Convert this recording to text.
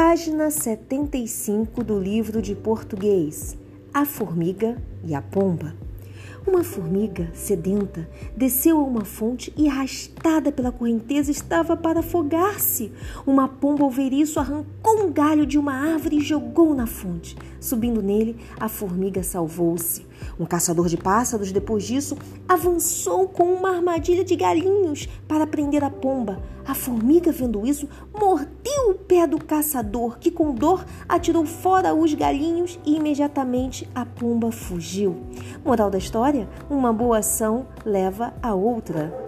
Página 75 do livro de português A Formiga e a Pomba. Uma formiga sedenta desceu a uma fonte e, arrastada pela correnteza, estava para afogar-se. Uma pomba ao ver isso arrancou um galho de uma árvore e jogou na fonte. Subindo nele, a formiga salvou-se. Um caçador de pássaros, depois disso, avançou com uma armadilha de galinhos para prender a pomba. A formiga, vendo isso, mordeu pé do caçador, que com dor atirou fora os galinhos e imediatamente a pomba fugiu. Moral da história: uma boa ação leva a outra.